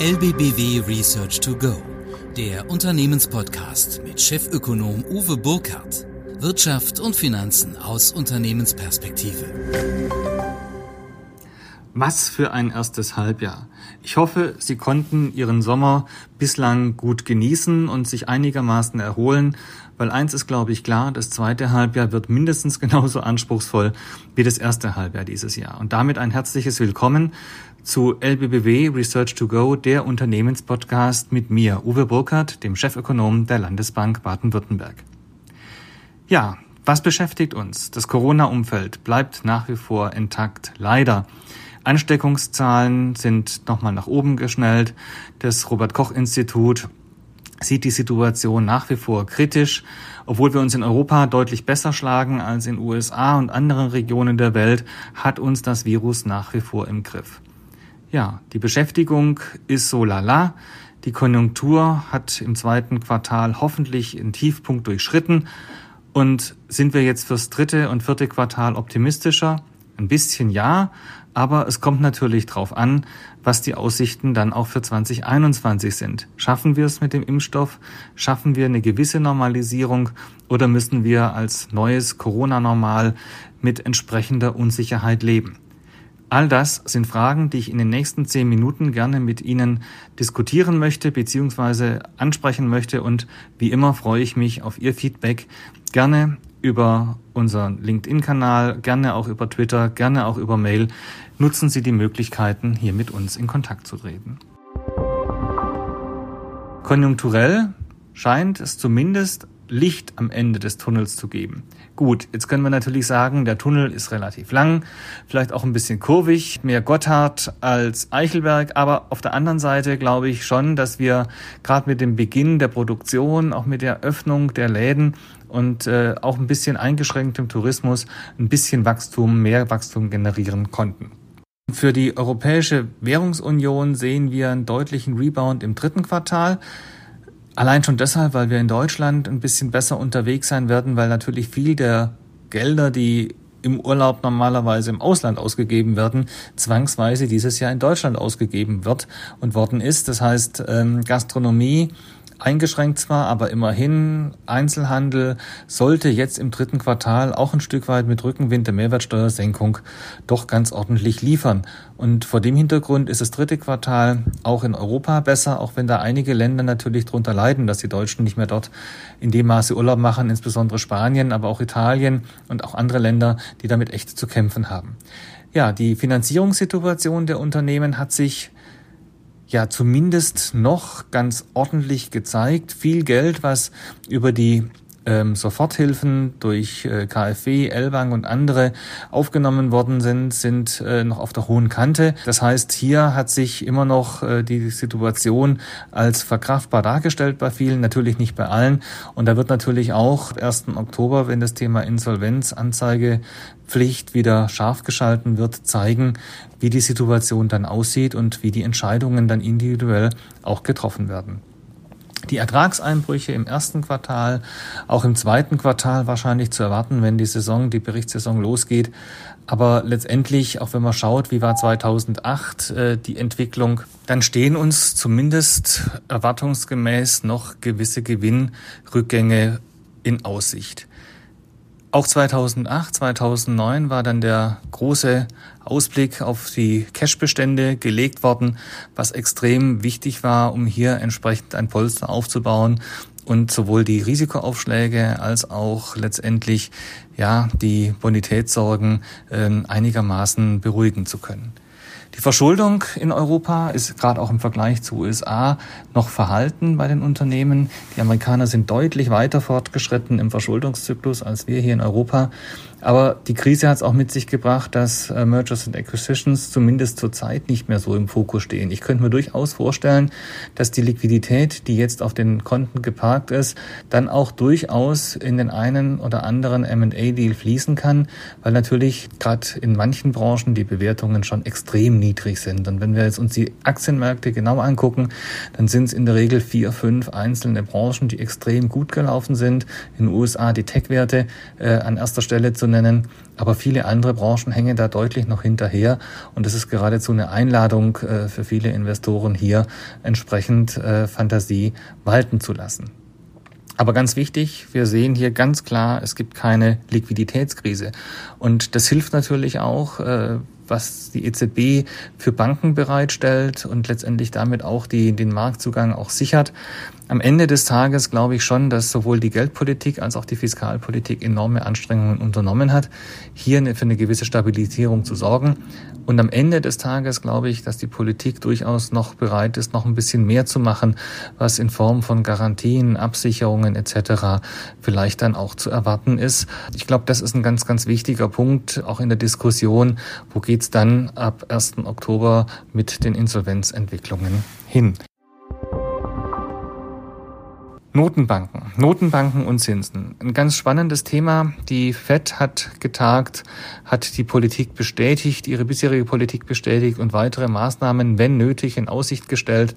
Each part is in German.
LBBW Research to Go, der Unternehmenspodcast mit Chefökonom Uwe Burkhardt. Wirtschaft und Finanzen aus Unternehmensperspektive. Was für ein erstes Halbjahr. Ich hoffe, Sie konnten Ihren Sommer bislang gut genießen und sich einigermaßen erholen, weil eins ist, glaube ich, klar, das zweite Halbjahr wird mindestens genauso anspruchsvoll wie das erste Halbjahr dieses Jahr. Und damit ein herzliches Willkommen zu LBBW Research to Go, der Unternehmenspodcast mit mir, Uwe Burkhardt, dem Chefökonom der Landesbank Baden-Württemberg. Ja, was beschäftigt uns? Das Corona-Umfeld bleibt nach wie vor intakt, leider. Ansteckungszahlen sind nochmal nach oben geschnellt. Das Robert Koch Institut sieht die Situation nach wie vor kritisch. Obwohl wir uns in Europa deutlich besser schlagen als in USA und anderen Regionen der Welt, hat uns das Virus nach wie vor im Griff. Ja, die Beschäftigung ist so lala. Die Konjunktur hat im zweiten Quartal hoffentlich einen Tiefpunkt durchschritten. Und sind wir jetzt fürs dritte und vierte Quartal optimistischer? Ein bisschen ja, aber es kommt natürlich drauf an, was die Aussichten dann auch für 2021 sind. Schaffen wir es mit dem Impfstoff? Schaffen wir eine gewisse Normalisierung? Oder müssen wir als neues Corona-Normal mit entsprechender Unsicherheit leben? All das sind Fragen, die ich in den nächsten zehn Minuten gerne mit Ihnen diskutieren möchte bzw. ansprechen möchte. Und wie immer freue ich mich auf Ihr Feedback gerne über unseren LinkedIn-Kanal, gerne auch über Twitter, gerne auch über Mail. Nutzen Sie die Möglichkeiten, hier mit uns in Kontakt zu treten. Konjunkturell scheint es zumindest Licht am Ende des Tunnels zu geben. Gut, jetzt können wir natürlich sagen, der Tunnel ist relativ lang, vielleicht auch ein bisschen kurvig, mehr Gotthard als Eichelberg, aber auf der anderen Seite glaube ich schon, dass wir gerade mit dem Beginn der Produktion, auch mit der Öffnung der Läden und äh, auch ein bisschen eingeschränktem Tourismus ein bisschen Wachstum, mehr Wachstum generieren konnten. Für die Europäische Währungsunion sehen wir einen deutlichen Rebound im dritten Quartal. Allein schon deshalb, weil wir in Deutschland ein bisschen besser unterwegs sein werden, weil natürlich viel der Gelder, die im Urlaub normalerweise im Ausland ausgegeben werden, zwangsweise dieses Jahr in Deutschland ausgegeben wird und worden ist. Das heißt, ähm, Gastronomie, Eingeschränkt zwar, aber immerhin Einzelhandel sollte jetzt im dritten Quartal auch ein Stück weit mit Rückenwind der Mehrwertsteuersenkung doch ganz ordentlich liefern. Und vor dem Hintergrund ist das dritte Quartal auch in Europa besser, auch wenn da einige Länder natürlich darunter leiden, dass die Deutschen nicht mehr dort in dem Maße Urlaub machen, insbesondere Spanien, aber auch Italien und auch andere Länder, die damit echt zu kämpfen haben. Ja, die Finanzierungssituation der Unternehmen hat sich ja zumindest noch ganz ordentlich gezeigt. Viel Geld, was über die ähm, Soforthilfen durch äh, KfW, L-Bank und andere aufgenommen worden sind, sind äh, noch auf der hohen Kante. Das heißt, hier hat sich immer noch äh, die Situation als verkraftbar dargestellt bei vielen, natürlich nicht bei allen. Und da wird natürlich auch 1. Oktober, wenn das Thema Insolvenzanzeigepflicht wieder scharf geschalten wird, zeigen, wie die Situation dann aussieht und wie die Entscheidungen dann individuell auch getroffen werden. Die Ertragseinbrüche im ersten Quartal, auch im zweiten Quartal wahrscheinlich zu erwarten, wenn die Saison, die Berichtssaison losgeht. Aber letztendlich, auch wenn man schaut, wie war 2008 äh, die Entwicklung, dann stehen uns zumindest erwartungsgemäß noch gewisse Gewinnrückgänge in Aussicht. Auch 2008, 2009 war dann der große Ausblick auf die Cashbestände gelegt worden, was extrem wichtig war, um hier entsprechend ein Polster aufzubauen und sowohl die Risikoaufschläge als auch letztendlich ja die Bonitätssorgen äh, einigermaßen beruhigen zu können. Die Verschuldung in Europa ist gerade auch im Vergleich zu USA noch verhalten bei den Unternehmen. Die Amerikaner sind deutlich weiter fortgeschritten im Verschuldungszyklus als wir hier in Europa. Aber die Krise hat es auch mit sich gebracht, dass äh, Mergers and Acquisitions zumindest zurzeit nicht mehr so im Fokus stehen. Ich könnte mir durchaus vorstellen, dass die Liquidität, die jetzt auf den Konten geparkt ist, dann auch durchaus in den einen oder anderen M&A-Deal fließen kann, weil natürlich gerade in manchen Branchen die Bewertungen schon extrem niedrig sind. Und wenn wir jetzt uns die Aktienmärkte genau angucken, dann sind es in der Regel vier, fünf einzelne Branchen, die extrem gut gelaufen sind. In den USA die Tech-Werte äh, an erster Stelle zu nennen. Aber viele andere Branchen hängen da deutlich noch hinterher. Und es ist geradezu eine Einladung äh, für viele Investoren hier, entsprechend äh, Fantasie walten zu lassen. Aber ganz wichtig, wir sehen hier ganz klar, es gibt keine Liquiditätskrise. Und das hilft natürlich auch, äh, was die EZB für Banken bereitstellt und letztendlich damit auch die, den Marktzugang auch sichert. Am Ende des Tages glaube ich schon, dass sowohl die Geldpolitik als auch die Fiskalpolitik enorme Anstrengungen unternommen hat, hier für eine gewisse Stabilisierung zu sorgen. Und am Ende des Tages glaube ich, dass die Politik durchaus noch bereit ist, noch ein bisschen mehr zu machen, was in Form von Garantien, Absicherungen etc. vielleicht dann auch zu erwarten ist. Ich glaube, das ist ein ganz, ganz wichtiger Punkt, auch in der Diskussion, wo geht's dann ab 1. Oktober mit den Insolvenzentwicklungen hin. Notenbanken, Notenbanken und Zinsen. Ein ganz spannendes Thema. Die Fed hat getagt, hat die Politik bestätigt, ihre bisherige Politik bestätigt und weitere Maßnahmen, wenn nötig, in Aussicht gestellt.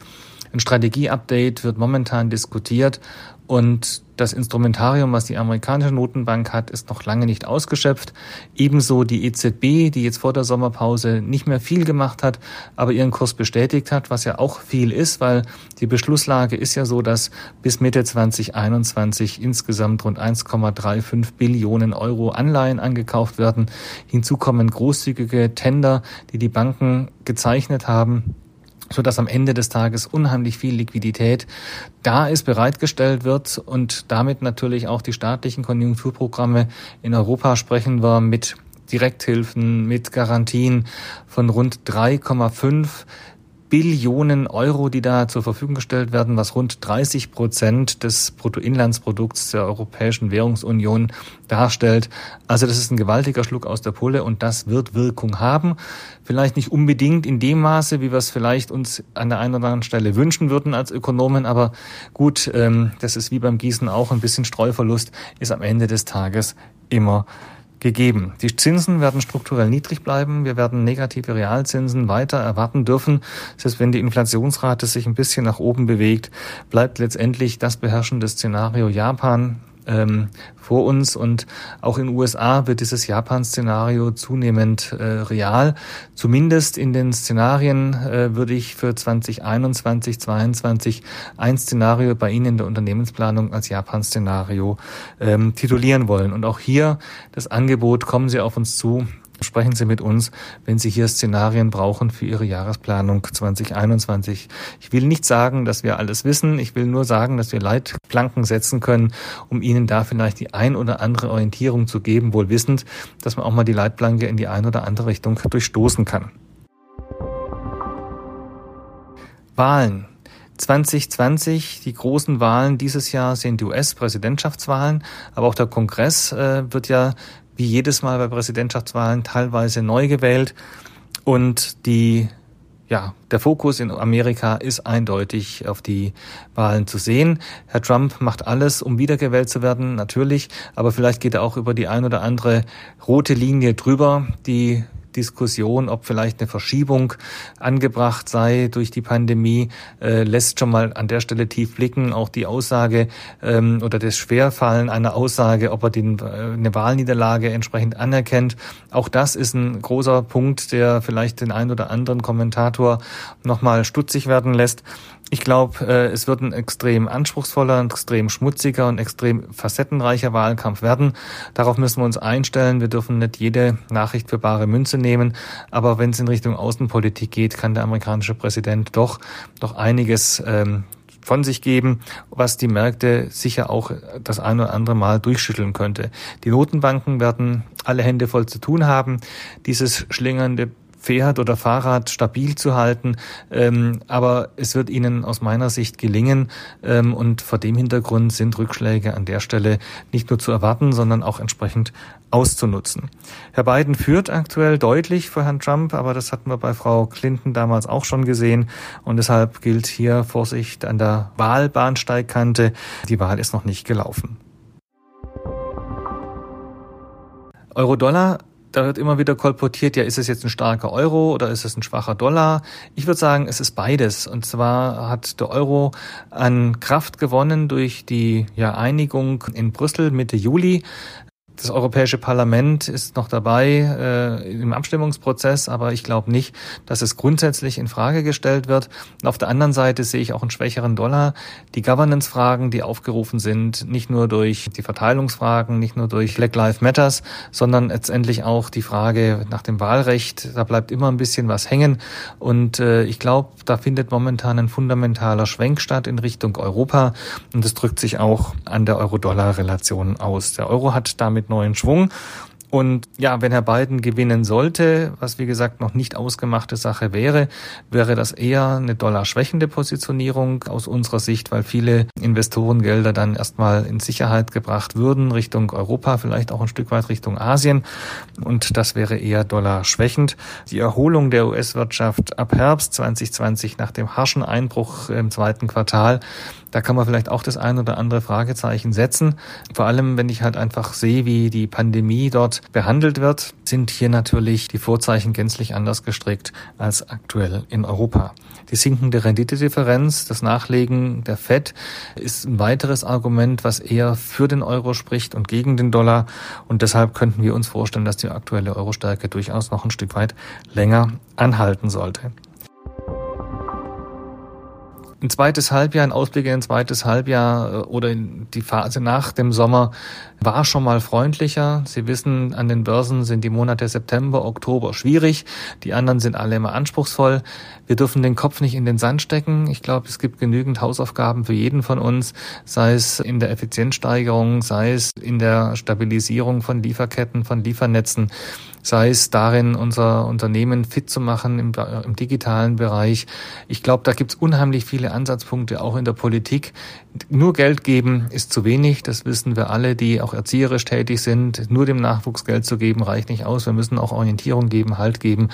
Ein Strategieupdate wird momentan diskutiert und das Instrumentarium, was die amerikanische Notenbank hat, ist noch lange nicht ausgeschöpft. Ebenso die EZB, die jetzt vor der Sommerpause nicht mehr viel gemacht hat, aber ihren Kurs bestätigt hat, was ja auch viel ist, weil die Beschlusslage ist ja so, dass bis Mitte 2021 insgesamt rund 1,35 Billionen Euro Anleihen angekauft werden. Hinzu kommen großzügige Tender, die die Banken gezeichnet haben so dass am Ende des Tages unheimlich viel Liquidität da ist, bereitgestellt wird und damit natürlich auch die staatlichen Konjunkturprogramme in Europa sprechen wir mit Direkthilfen, mit Garantien von rund 3,5 Billionen Euro, die da zur Verfügung gestellt werden, was rund 30 Prozent des Bruttoinlandsprodukts der Europäischen Währungsunion darstellt. Also das ist ein gewaltiger Schluck aus der Pulle und das wird Wirkung haben. Vielleicht nicht unbedingt in dem Maße, wie wir es vielleicht uns an der einen oder anderen Stelle wünschen würden als Ökonomen, aber gut, ähm, das ist wie beim Gießen auch ein bisschen Streuverlust, ist am Ende des Tages immer gegeben. Die Zinsen werden strukturell niedrig bleiben. Wir werden negative Realzinsen weiter erwarten dürfen. Heißt, wenn die Inflationsrate sich ein bisschen nach oben bewegt, bleibt letztendlich das beherrschende Szenario Japan ähm, vor uns und auch in den USA wird dieses Japan-Szenario zunehmend äh, real. Zumindest in den Szenarien äh, würde ich für 2021, 2022 ein Szenario bei Ihnen in der Unternehmensplanung als Japan-Szenario ähm, titulieren wollen. Und auch hier das Angebot, kommen Sie auf uns zu, Sprechen Sie mit uns, wenn Sie hier Szenarien brauchen für Ihre Jahresplanung 2021. Ich will nicht sagen, dass wir alles wissen. Ich will nur sagen, dass wir Leitplanken setzen können, um Ihnen da vielleicht die ein oder andere Orientierung zu geben, wohl wissend, dass man auch mal die Leitplanke in die ein oder andere Richtung durchstoßen kann. Wahlen. 2020, die großen Wahlen dieses Jahr sind die US-Präsidentschaftswahlen, aber auch der Kongress äh, wird ja wie jedes Mal bei Präsidentschaftswahlen teilweise neu gewählt und die ja, der Fokus in Amerika ist eindeutig auf die Wahlen zu sehen. Herr Trump macht alles, um wiedergewählt zu werden, natürlich, aber vielleicht geht er auch über die ein oder andere rote Linie drüber, die Diskussion, ob vielleicht eine Verschiebung angebracht sei durch die Pandemie, äh, lässt schon mal an der Stelle tief blicken. Auch die Aussage ähm, oder das Schwerfallen einer Aussage, ob er den, äh, eine Wahlniederlage entsprechend anerkennt. Auch das ist ein großer Punkt, der vielleicht den einen oder anderen Kommentator nochmal stutzig werden lässt. Ich glaube, äh, es wird ein extrem anspruchsvoller, ein extrem schmutziger und extrem facettenreicher Wahlkampf werden. Darauf müssen wir uns einstellen. Wir dürfen nicht jede Nachricht für bare Münze nehmen. Aber wenn es in Richtung Außenpolitik geht, kann der amerikanische Präsident doch doch einiges ähm, von sich geben, was die Märkte sicher auch das ein oder andere Mal durchschütteln könnte. Die Notenbanken werden alle Hände voll zu tun haben. Dieses schlingernde Pferd oder Fahrrad stabil zu halten. Ähm, aber es wird ihnen aus meiner Sicht gelingen. Ähm, und vor dem Hintergrund sind Rückschläge an der Stelle nicht nur zu erwarten, sondern auch entsprechend auszunutzen. Herr Biden führt aktuell deutlich vor Herrn Trump, aber das hatten wir bei Frau Clinton damals auch schon gesehen. Und deshalb gilt hier Vorsicht an der Wahlbahnsteigkante. Die Wahl ist noch nicht gelaufen. Euro-Dollar da wird immer wieder kolportiert, ja, ist es jetzt ein starker Euro oder ist es ein schwacher Dollar? Ich würde sagen, es ist beides. Und zwar hat der Euro an Kraft gewonnen durch die ja, Einigung in Brüssel Mitte Juli. Das Europäische Parlament ist noch dabei äh, im Abstimmungsprozess, aber ich glaube nicht, dass es grundsätzlich in Frage gestellt wird. Und auf der anderen Seite sehe ich auch einen schwächeren Dollar. Die Governance-Fragen, die aufgerufen sind, nicht nur durch die Verteilungsfragen, nicht nur durch Black Lives Matters, sondern letztendlich auch die Frage nach dem Wahlrecht. Da bleibt immer ein bisschen was hängen. Und äh, ich glaube, da findet momentan ein fundamentaler Schwenk statt in Richtung Europa. Und das drückt sich auch an der Euro-Dollar-Relation aus. Der Euro hat damit neuen Schwung. Und ja, wenn Herr Biden gewinnen sollte, was wie gesagt noch nicht ausgemachte Sache wäre, wäre das eher eine dollarschwächende Positionierung aus unserer Sicht, weil viele Investorengelder dann erstmal in Sicherheit gebracht würden Richtung Europa, vielleicht auch ein Stück weit Richtung Asien. Und das wäre eher dollarschwächend. Die Erholung der US-Wirtschaft ab Herbst 2020 nach dem harschen Einbruch im zweiten Quartal da kann man vielleicht auch das ein oder andere Fragezeichen setzen. Vor allem, wenn ich halt einfach sehe, wie die Pandemie dort behandelt wird, sind hier natürlich die Vorzeichen gänzlich anders gestrickt als aktuell in Europa. Die sinkende Renditedifferenz, das Nachlegen der FED ist ein weiteres Argument, was eher für den Euro spricht und gegen den Dollar. Und deshalb könnten wir uns vorstellen, dass die aktuelle Euro-Stärke durchaus noch ein Stück weit länger anhalten sollte ein zweites Halbjahr, ein Ausblick in ein zweites Halbjahr äh, oder in die Phase nach dem Sommer war schon mal freundlicher. Sie wissen, an den Börsen sind die Monate September, Oktober schwierig. Die anderen sind alle immer anspruchsvoll. Wir dürfen den Kopf nicht in den Sand stecken. Ich glaube, es gibt genügend Hausaufgaben für jeden von uns, sei es in der Effizienzsteigerung, sei es in der Stabilisierung von Lieferketten, von Liefernetzen sei es darin, unser Unternehmen fit zu machen im, im digitalen Bereich. Ich glaube, da gibt's unheimlich viele Ansatzpunkte, auch in der Politik. Nur Geld geben ist zu wenig, das wissen wir alle, die auch erzieherisch tätig sind. Nur dem Nachwuchs Geld zu geben, reicht nicht aus. Wir müssen auch Orientierung geben, Halt geben.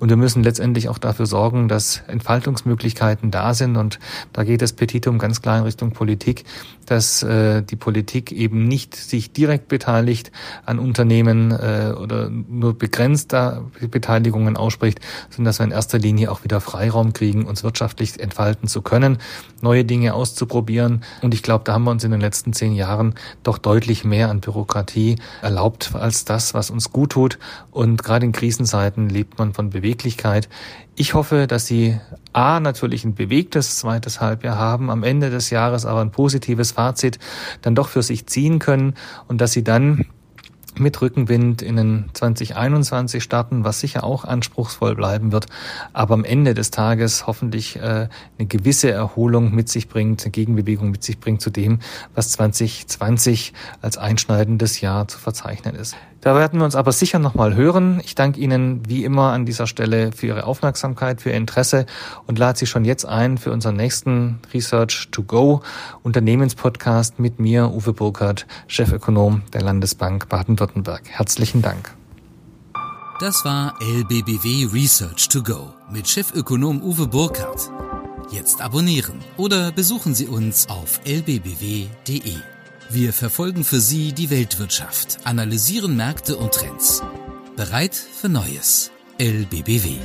Und wir müssen letztendlich auch dafür sorgen, dass Entfaltungsmöglichkeiten da sind. Und da geht das Petitum ganz klar in Richtung Politik, dass äh, die Politik eben nicht sich direkt beteiligt an Unternehmen äh, oder nur begrenzter Beteiligungen ausspricht, sondern dass wir in erster Linie auch wieder Freiraum kriegen, uns wirtschaftlich entfalten zu können, neue Dinge auszuprobieren. Und ich glaube, da haben wir uns in den letzten zehn Jahren doch deutlich mehr an Bürokratie erlaubt als das, was uns gut tut. Und gerade in Krisenzeiten lebt man von Beweglichkeit. Ich hoffe, dass Sie A natürlich ein bewegtes zweites Halbjahr haben, am Ende des Jahres aber ein positives Fazit dann doch für sich ziehen können und dass Sie dann mit Rückenwind in den 2021 starten, was sicher auch anspruchsvoll bleiben wird, aber am Ende des Tages hoffentlich äh, eine gewisse Erholung mit sich bringt, eine Gegenbewegung mit sich bringt zu dem, was 2020 als einschneidendes Jahr zu verzeichnen ist. Da werden wir uns aber sicher nochmal hören. Ich danke Ihnen wie immer an dieser Stelle für Ihre Aufmerksamkeit, für Ihr Interesse und lade Sie schon jetzt ein für unseren nächsten Research to Go Unternehmenspodcast mit mir, Uwe Burkhardt, Chefökonom der Landesbank Baden-Württemberg. Herzlichen Dank. Das war LBBW Research to Go mit Chefökonom Uwe Burkhardt. Jetzt abonnieren oder besuchen Sie uns auf lbbw.de. Wir verfolgen für Sie die Weltwirtschaft, analysieren Märkte und Trends. Bereit für Neues. LBBW.